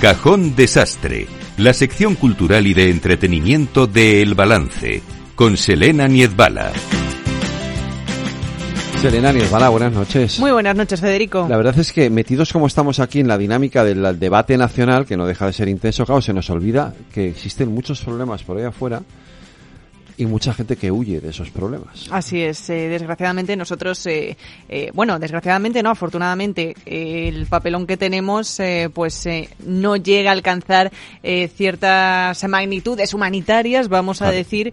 Cajón Desastre, la sección cultural y de entretenimiento de El Balance, con Selena Niezbala. Selena Niezbala, buenas noches. Muy buenas noches, Federico. La verdad es que metidos como estamos aquí en la dinámica del debate nacional, que no deja de ser intenso, claro, se nos olvida que existen muchos problemas por ahí afuera y mucha gente que huye de esos problemas. Así es, eh, desgraciadamente nosotros, eh, eh, bueno, desgraciadamente no, afortunadamente el papelón que tenemos pues no llega a alcanzar ciertas magnitudes humanitarias, vamos a decir,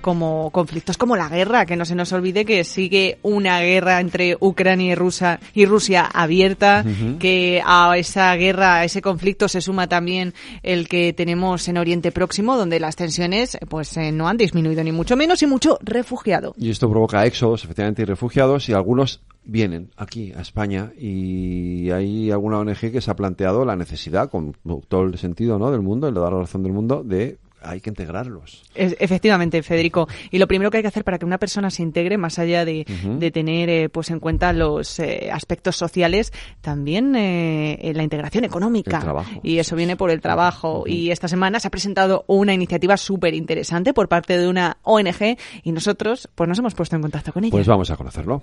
como conflictos como la guerra, que no se nos olvide que sigue una guerra entre Ucrania y Rusia, y Rusia abierta, que a esa guerra, a ese conflicto se suma también el que tenemos en Oriente Próximo, donde las tensiones pues no han disminuido ni mucho menos y mucho refugiado. Y esto provoca éxodos, efectivamente, y refugiados, y algunos vienen aquí a España y hay alguna ONG que se ha planteado la necesidad, con todo el sentido ¿no? del mundo, el de dar la razón del mundo, de hay que integrarlos. efectivamente, Federico. Y lo primero que hay que hacer para que una persona se integre, más allá de, tener eh, pues en cuenta los eh, aspectos sociales, también eh, la integración económica. Y eso viene por el trabajo. Y esta semana se ha presentado una iniciativa súper interesante por parte de una ONG y nosotros pues nos hemos puesto en contacto con ella. Pues vamos a conocerlo.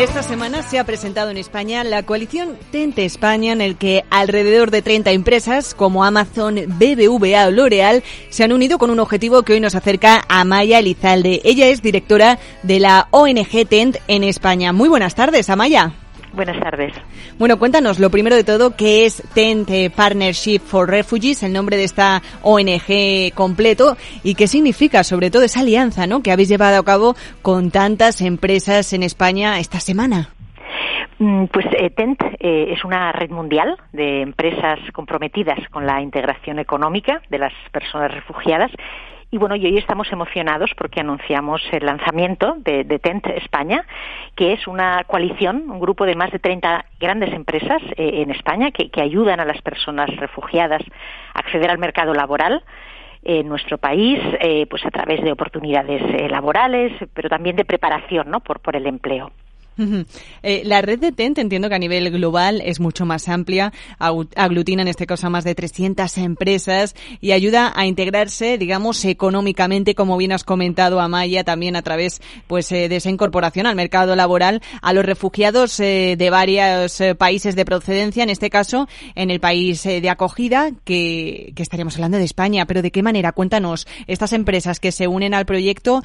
Esta semana se ha presentado en España la coalición Tente España, en el que alrededor de 30 empresas como Amazon, BBVA o L'Oreal se han unido con un objetivo que hoy nos acerca a Amaya Elizalde. Ella es directora de la ONG Tent en España. Muy buenas tardes, Amaya. Buenas tardes. Bueno, cuéntanos lo primero de todo, ¿qué es Tent Partnership for Refugees, el nombre de esta ONG completo, y qué significa sobre todo esa alianza ¿no? que habéis llevado a cabo con tantas empresas en España esta semana? Mm, pues eh, TENT eh, es una red mundial de empresas comprometidas con la integración económica de las personas refugiadas y bueno, y hoy estamos emocionados porque anunciamos el lanzamiento de, TENT España, que es una coalición, un grupo de más de 30 grandes empresas eh, en España que, ayudan a las personas refugiadas a acceder al mercado laboral en nuestro país, eh, pues a través de oportunidades eh, laborales, pero también de preparación, ¿no? por el empleo. Eh, la red de TENT entiendo que a nivel global es mucho más amplia, aglutina en este caso a más de 300 empresas y ayuda a integrarse, digamos, económicamente, como bien has comentado, Amaya, también a través pues eh, de esa incorporación al mercado laboral a los refugiados eh, de varios países de procedencia, en este caso en el país de acogida, que, estaríamos hablando de España. Pero ¿de qué manera? Cuéntanos, estas empresas que se unen al proyecto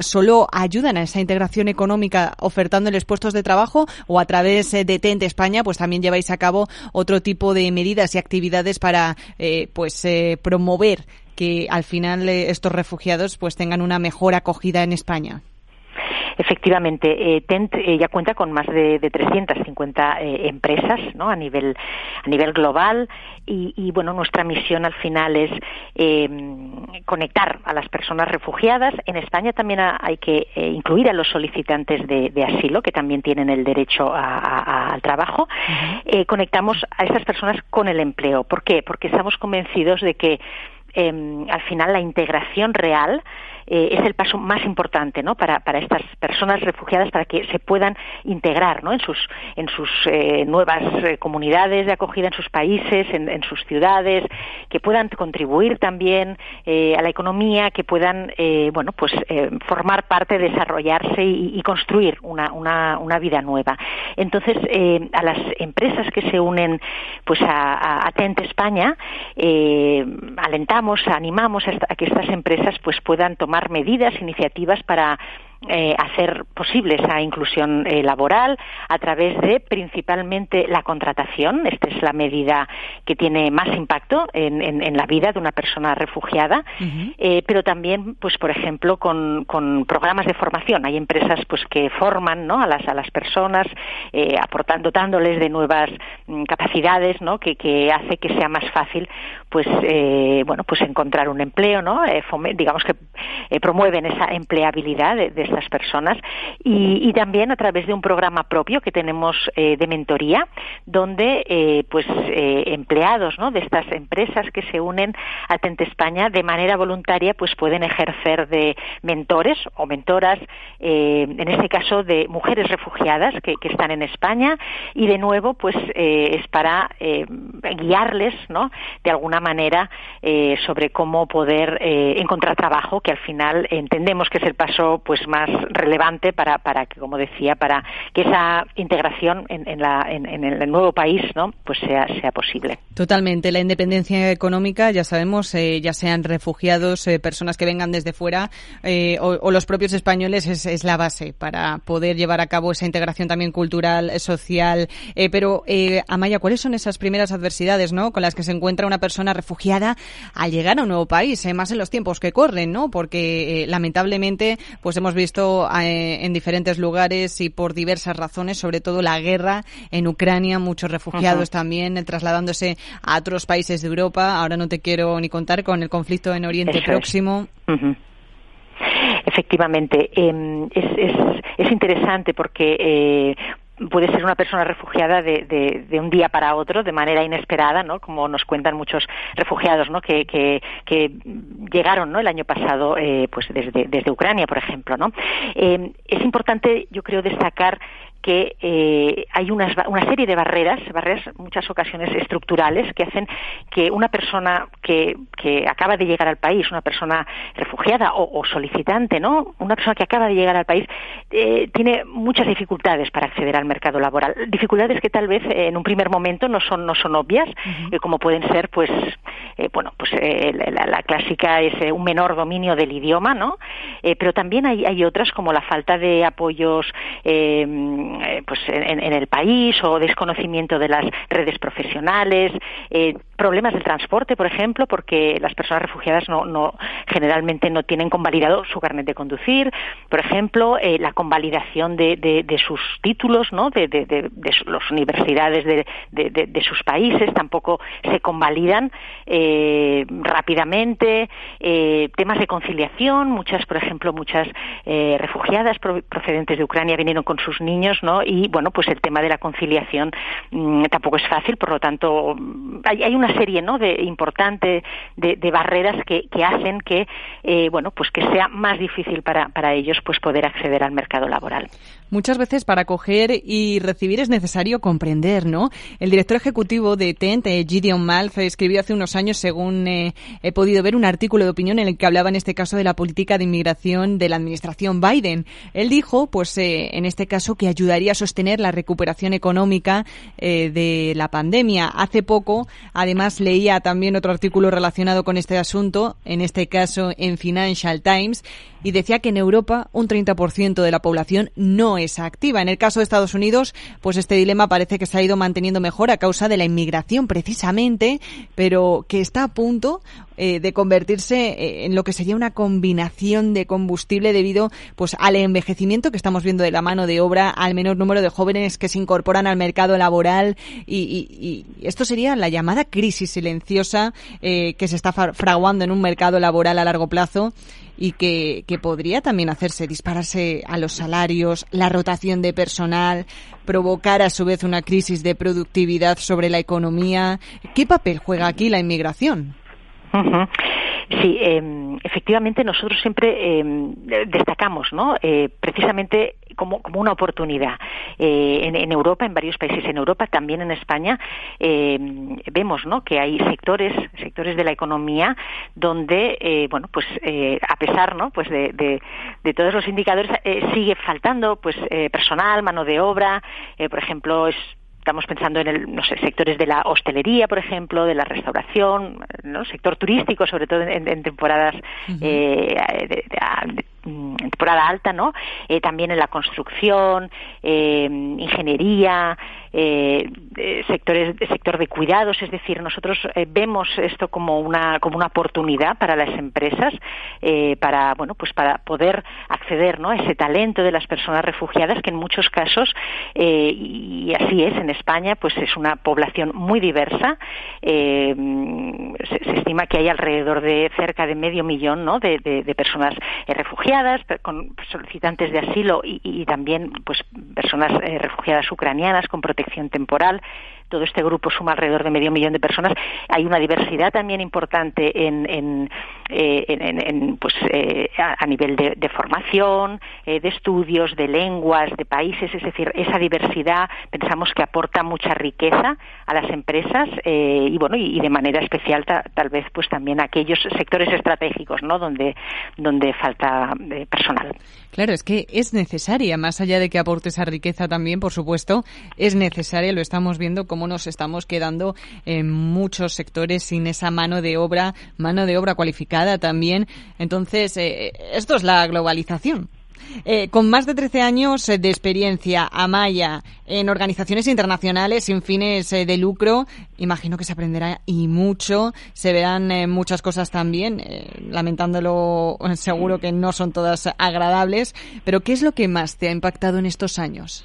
solo ayudan a esa integración económica ofertándoles puestos de trabajo o a través eh, de TENT España, pues también lleváis a cabo otro tipo de medidas y actividades para eh, pues eh, promover que al final estos refugiados pues tengan una mejor acogida en España. Efectivamente, eh, TENT eh, ya cuenta con más de, de 350 eh, empresas ¿no? a, nivel, a nivel global y, bueno, nuestra misión al final es conectar a las personas refugiadas. En España también hay que incluir a los solicitantes de, asilo, que también tienen el derecho al trabajo. conectamos a esas personas con el empleo. ¿Por qué? Porque estamos convencidos de que al final la integración real eh, es el paso más importante ¿no? para, para estas personas refugiadas para que se puedan integrar ¿no? en sus, en sus eh, nuevas eh, comunidades de acogida, en sus países, en, sus ciudades, que puedan contribuir también a la economía, que puedan bueno, pues, formar parte, desarrollarse y, construir una, una, una, vida nueva. Entonces, a las empresas que se unen pues, a, a Tent España, alentamos, animamos a, que estas empresas pues, puedan tomar medidas, iniciativas para eh, hacer posible esa inclusión eh, laboral a través de principalmente la contratación. Esta es la medida que tiene más impacto en, la vida de una persona refugiada, eh, pero también, pues, por ejemplo, con, programas de formación. Hay empresas, pues, que forman, ¿no? A las a las personas, aportando, dotándoles de nuevas mm, capacidades, ¿no? Que, que hace que sea más fácil, pues, bueno, pues encontrar un empleo, ¿no? digamos que promueven esa empleabilidad de estas personas. Y, también a través de un programa propio que tenemos eh, de mentoría, donde eh, pues empleados de estas empresas que se unen a Tente España de manera voluntaria pues pueden ejercer de mentores o mentoras, en este caso de mujeres refugiadas que, que, están en España. Y de nuevo pues es para guiarles ¿no? de alguna manera sobre cómo poder encontrar trabajo que al final entendemos que es el paso pues más relevante para, para que, como decía, para que esa integración en, la, en, el nuevo país ¿no? pues sea, sea posible. Totalmente. La independencia económica, ya sabemos, eh, ya sean refugiados, eh, personas que vengan desde fuera eh, o, los propios españoles, es, es, la base para poder llevar a cabo esa integración también cultural, social. pero, Amaya, ¿cuáles son esas primeras adversidades ¿no? con las que se encuentra una persona refugiada al llegar a un nuevo país, más en los tiempos que corren, ¿no? porque lamentablemente pues hemos visto eh, en diferentes lugares y por diversas razones, sobre todo la guerra en Ucrania, muchos refugiados también eh, trasladándose a otros países de Europa. Ahora no te quiero ni contar con el conflicto en Oriente Próximo. Efectivamente, em, es, es, es, interesante porque eh, puede ser una persona refugiada de, de, un día para otro, de manera inesperada, ¿no? Como nos cuentan muchos refugiados, ¿no? Que, llegaron, ¿no? El año pasado, eh, pues desde, Ucrania, por ejemplo, ¿no? Eh, es importante, yo creo, destacar que eh, hay una serie de barreras, barreras muchas ocasiones estructurales, que hacen que una persona que, que acaba de llegar al país, una persona refugiada o, solicitante, ¿no? Una persona que acaba de llegar al país eh, tiene muchas dificultades para acceder al mercado laboral. Dificultades que tal vez en un primer momento no son no son obvias, eh, como pueden ser, pues, bueno, pues la, la, clásica es un menor dominio del idioma, ¿no? pero también hay, hay otras como la falta de apoyos eh, pues en, el país o desconocimiento de las redes profesionales, eh, problemas del transporte, por ejemplo, porque las personas refugiadas no, no generalmente no tienen convalidado su carnet de conducir, por ejemplo, eh, la convalidación de, de, sus títulos, ¿no? De, las universidades de, sus países tampoco se convalidan rápidamente, temas de conciliación, muchas, por ejemplo, muchas refugiadas procedentes de Ucrania vinieron con sus niños ¿no? Y bueno, pues el tema de la conciliación mm, tampoco es fácil, por lo tanto hay, hay una serie, ¿no? De importante de, barreras que, hacen que eh, bueno, pues que sea más difícil para, para ellos pues poder acceder al mercado laboral. Muchas veces para coger y recibir es necesario comprender, ¿no? El director ejecutivo de TENT, eh, Gideon Malf, escribió hace unos años, según eh, he podido ver, un artículo de opinión en el que hablaba en este caso de la política de inmigración de la administración Biden. Él dijo, pues en este caso, que ayudaría a sostener la recuperación económica de la pandemia. Hace poco, además, leía también otro artículo relacionado con este asunto, en este caso en Financial Times, y decía que en Europa un 30% de la población no es activa. En el caso de Estados Unidos, pues este dilema parece que se ha ido manteniendo mejor a causa de la inmigración precisamente, pero que está a punto eh, de convertirse eh, en lo que sería una combinación de combustible debido pues al envejecimiento que estamos viendo de la mano de obra, al menor número de jóvenes que se incorporan al mercado laboral y, esto sería la llamada crisis silenciosa eh, que se está fraguando en un mercado laboral a largo plazo y que, que podría también hacerse dispararse a los salarios, la rotación de personal, provocar a su vez una crisis de productividad sobre la economía. ¿Qué papel juega aquí la inmigración? Sí, eh, efectivamente nosotros siempre em, destacamos, ¿no? Eh, precisamente como, como, una oportunidad. Eh, en, en, Europa, en varios países en Europa, también en España, em, vemos, ¿no? Que hay sectores, sectores de la economía donde, eh, bueno, pues a pesar, ¿no? Pues de, de, de todos los indicadores sigue faltando, pues personal, mano de obra, por ejemplo, es Estamos pensando en el, no sé, sectores de la hostelería, por ejemplo, de la restauración, ¿no? sector turístico, sobre todo en, temporadas eh, de, mm, temporada alta, ¿no? Eh, también en la construcción, eh, ingeniería, eh, sectores, sector de cuidados, es decir, nosotros vemos esto como una como una oportunidad para las empresas para bueno pues para poder acceder ¿no? a ese talento de las personas refugiadas que en muchos casos y así es en España pues es una población muy diversa se, estima que hay alrededor de cerca de medio millón ¿no? de personas refugiadas con solicitantes de asilo y, también pues personas eh, refugiadas ucranianas con protección temporal todo este grupo suma alrededor de medio millón de personas. Hay una diversidad también importante en, en, eh, pues, eh, a, nivel de, formación, eh, de estudios, de lenguas, de países. Es decir, esa diversidad pensamos que aporta mucha riqueza a las empresas y bueno y, de manera especial tal vez pues también a aquellos sectores estratégicos, ¿no? Donde donde falta personal. Claro, es que es necesaria, más allá de que aporte esa riqueza también, por supuesto, es necesaria, lo estamos viendo como nos estamos quedando en muchos sectores sin esa mano de obra, mano de obra cualificada también. Entonces, eh, esto es la globalización. Eh, con más de 13 años de experiencia, Amaya, en organizaciones internacionales sin fines eh, de lucro, imagino que se aprenderá y mucho, se verán muchas cosas también, lamentándolo seguro que no son todas agradables, pero ¿qué es lo que más te ha impactado en estos años?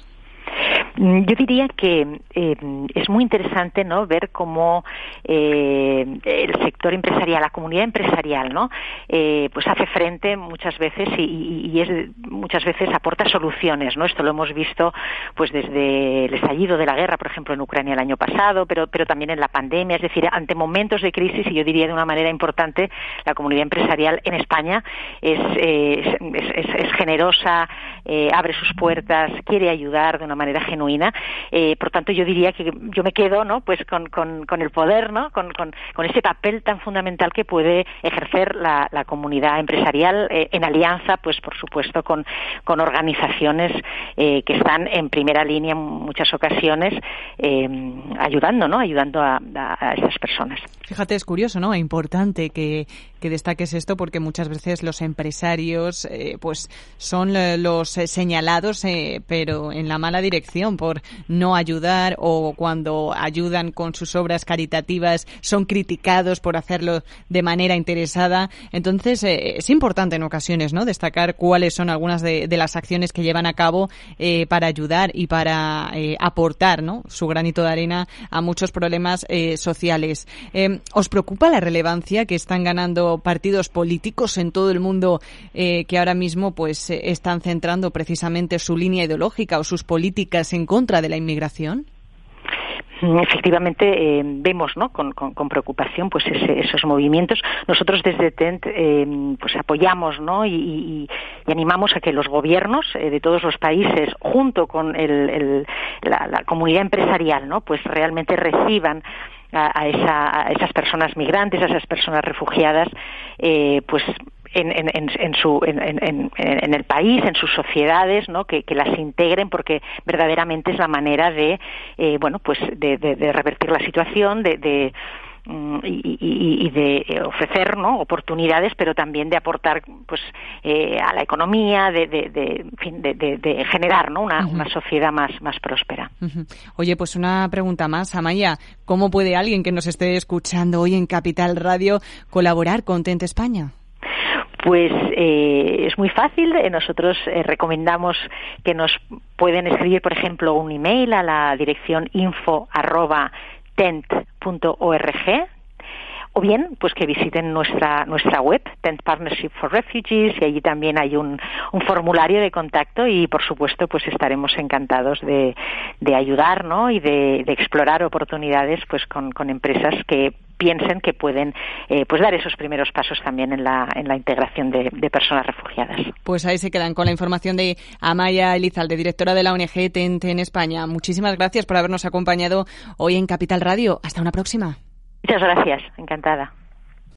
Mm, yo diría que eh, es muy interesante no ver cómo eh, el sector empresarial, la comunidad empresarial, no, eh, pues hace frente muchas veces y, es muchas veces aporta soluciones, no. Esto lo hemos visto pues desde el estallido de la guerra, por ejemplo, en Ucrania el año pasado, pero pero también en la pandemia, es decir, ante momentos de crisis y yo diría de una manera importante la comunidad empresarial en España es es, es, es generosa, abre sus puertas, quiere ayudar de una manera genuina eh, por tanto, yo diría que yo me quedo, ¿no? Pues con, el poder, ¿no? Con, ese papel tan fundamental que puede ejercer la, comunidad empresarial eh, en alianza, pues por supuesto, con, organizaciones eh, que están en primera línea en muchas ocasiones ayudando, ¿no? Ayudando a, a, esas personas. Fíjate, es curioso, ¿no? Es importante que, que destaques esto porque muchas veces los empresarios, pues, son los señalados, pero en la mala dirección por no ayudar o cuando ayudan con sus obras caritativas son criticados por hacerlo de manera interesada. Entonces, eh, es importante en ocasiones ¿no? destacar cuáles son algunas de, las acciones que llevan a cabo eh, para ayudar y para eh, aportar ¿no? su granito de arena a muchos problemas sociales. ¿Os preocupa la relevancia que están ganando partidos políticos en todo el mundo que ahora mismo pues están centrando precisamente su línea ideológica o sus políticas en contra de la inmigración? Mm, efectivamente eh, vemos ¿no? con, preocupación pues esos movimientos nosotros desde TENT eh, pues apoyamos ¿no? y, animamos a que los gobiernos eh, de todos los países junto con la, comunidad empresarial ¿no? pues realmente reciban a, esas personas migrantes a esas personas refugiadas pues en, en, en, su, en, el país, en sus sociedades, ¿no? que, las integren porque verdaderamente es la manera de, eh, bueno, pues de, de, revertir la situación, de, de mm, y, de ofrecer ¿no? oportunidades, pero también de aportar pues eh, a la economía, de, de, de, generar ¿no? una, una, sociedad más, más próspera. Oye, pues una pregunta más, Amaya. ¿Cómo puede alguien que nos esté escuchando hoy en Capital Radio colaborar con Tente España? Pues eh, es muy fácil. Eh, nosotros eh, recomendamos que nos pueden escribir, por ejemplo, un email a la dirección info o bien pues que visiten nuestra nuestra web Tent Partnership for Refugees y allí también hay un, formulario de contacto y por supuesto pues estaremos encantados de, de ayudar ¿no? y de, explorar oportunidades pues con, empresas que piensen que pueden eh, pues dar esos primeros pasos también en la, en la integración de, personas refugiadas. Pues ahí se quedan con la información de Amaya Elizalde, directora de la ONG en España. Muchísimas gracias por habernos acompañado hoy en Capital Radio. Hasta una próxima. Muchas gracias, encantada.